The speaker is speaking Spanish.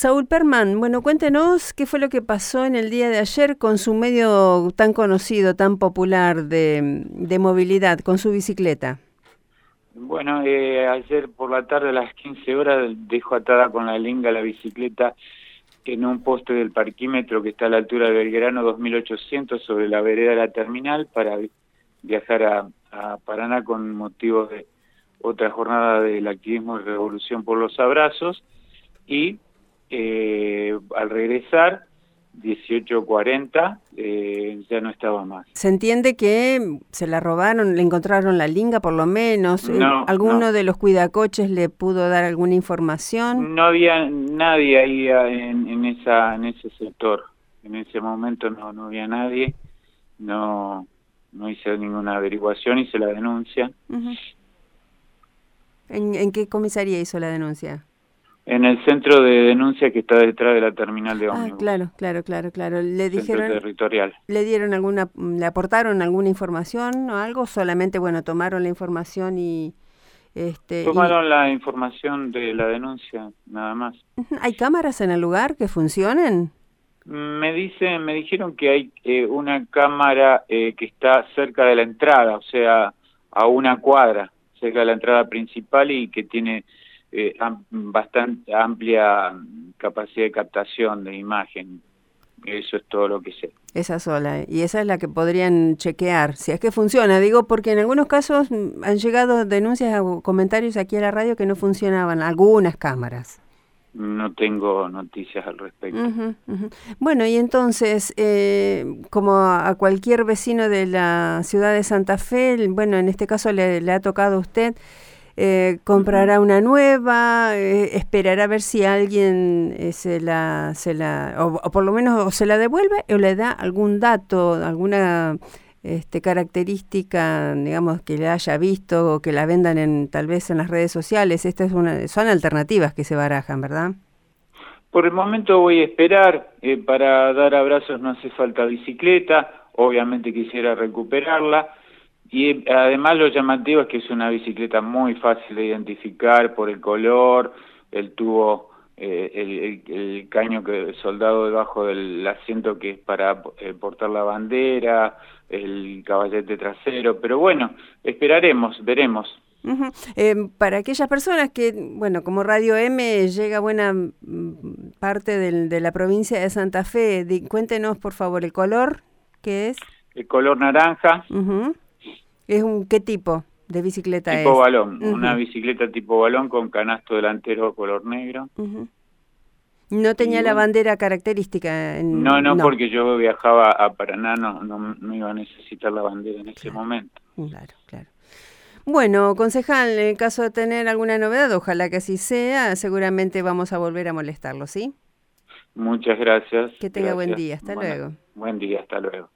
Saúl Perman, bueno, cuéntenos qué fue lo que pasó en el día de ayer con su medio tan conocido, tan popular de, de movilidad, con su bicicleta. Bueno, eh, ayer por la tarde a las 15 horas dejo atada con la linga la bicicleta en un poste del parquímetro que está a la altura de Belgrano 2800 sobre la vereda de la terminal para viajar a, Paraná con motivo de otra jornada del activismo de revolución por los abrazos y eh, al regresar 18.40 eh, ya no estaba más. Se entiende que se la robaron, le encontraron la linga por lo menos. Eh, ¿Alguno de los cuidacoches le pudo dar alguna información? No había nadie ahí en, en, esa, en ese sector. En ese momento no, no había nadie. No, no hice ninguna averiguación, hice la denuncia. ¿En, ¿En qué comisaría hizo la denuncia? En el centro de denuncia que está detrás de la terminal de ah, ómnibus. Ah, claro, claro, claro, claro. Le dijeron territorial. ¿Le dieron alguna le aportaron alguna información o algo? Solamente, bueno, tomaron la información y este tomaron la información de la denuncia, nada más. ¿Hay cámaras en el lugar que funcionen? Me dicen, me dijeron que hay eh, una cámara eh, que está cerca de la entrada, o sea, a una cuadra, cerca de la entrada principal y que tiene eh, bastante amplia capacidad de captación de imagen. Eso es todo lo que sé. Esa sola. Y esa es la que podrían chequear, si es que funciona. Digo, porque en algunos casos mm, han llegado denuncias o comentarios aquí a la radio que no funcionaban algunas cámaras. No tengo noticias al respecto. Bueno, y entonces, eh, como a cualquier vecino de la ciudad de Santa Fe, bueno, en este caso le, le ha tocado a usted, eh, comprará una nueva, eh, esperará a ver si alguien eh, se la, se la o, por lo menos o se la devuelve o le da algún dato, alguna este, característica, digamos, que le haya visto o que la vendan en tal vez en las redes sociales. Estas es una, son alternativas que se barajan, ¿verdad? Por el momento voy a esperar. para dar abrazos no hace falta bicicleta. Obviamente quisiera recuperarla y además lo llamativo es que es una bicicleta muy fácil de identificar por el color, el tubo, eh, el, caño que soldado debajo del asiento que es para eh, portar la bandera, el caballete trasero, pero bueno, esperaremos, veremos. Eh, para aquellas personas que, bueno, como Radio M llega buena mm, parte de la provincia de Santa Fe, cuéntenos por favor el color, ¿qué es? El color naranja. ¿Es un qué tipo de bicicleta tipo balón, una bicicleta tipo balón con canasto delantero color negro. ¿No tenía la bandera característica? no, no, porque yo viajaba a Paraná, no, no, iba a necesitar la bandera en ese momento. Claro, claro. Bueno, concejal, en caso de tener alguna novedad, ojalá que así sea, seguramente vamos a volver a molestarlo, ¿sí? Muchas gracias. Que tenga buen día, hasta luego. Buen día, hasta luego.